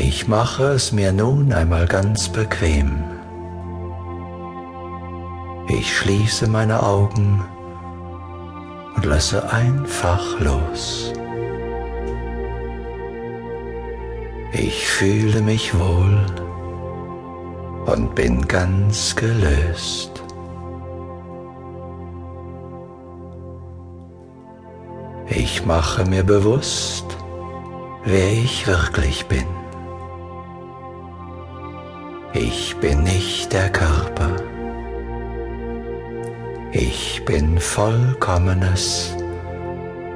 Ich mache es mir nun einmal ganz bequem. Ich schließe meine Augen und lasse einfach los. Ich fühle mich wohl und bin ganz gelöst. Ich mache mir bewusst, wer ich wirklich bin. Ich bin nicht der Körper. Ich bin vollkommenes,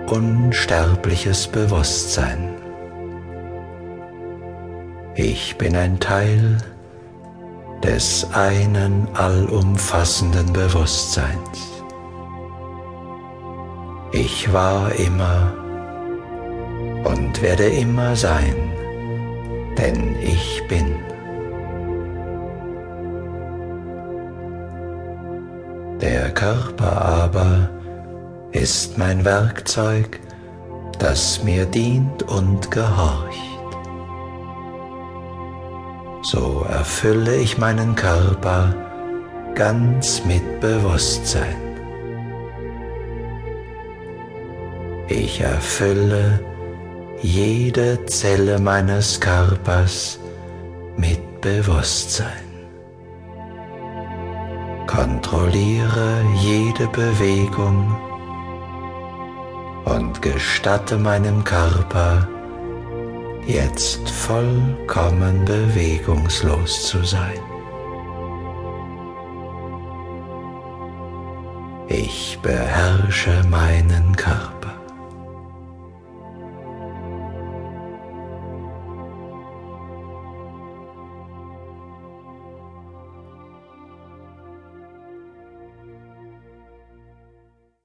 unsterbliches Bewusstsein. Ich bin ein Teil des einen allumfassenden Bewusstseins. Ich war immer und werde immer sein, denn ich bin. Der Körper aber ist mein Werkzeug, das mir dient und gehorcht. So erfülle ich meinen Körper ganz mit Bewusstsein. Ich erfülle jede Zelle meines Körpers mit Bewusstsein. Kontrolliere jede Bewegung und gestatte meinem Körper, jetzt vollkommen bewegungslos zu sein. Ich beherrsche meinen Körper.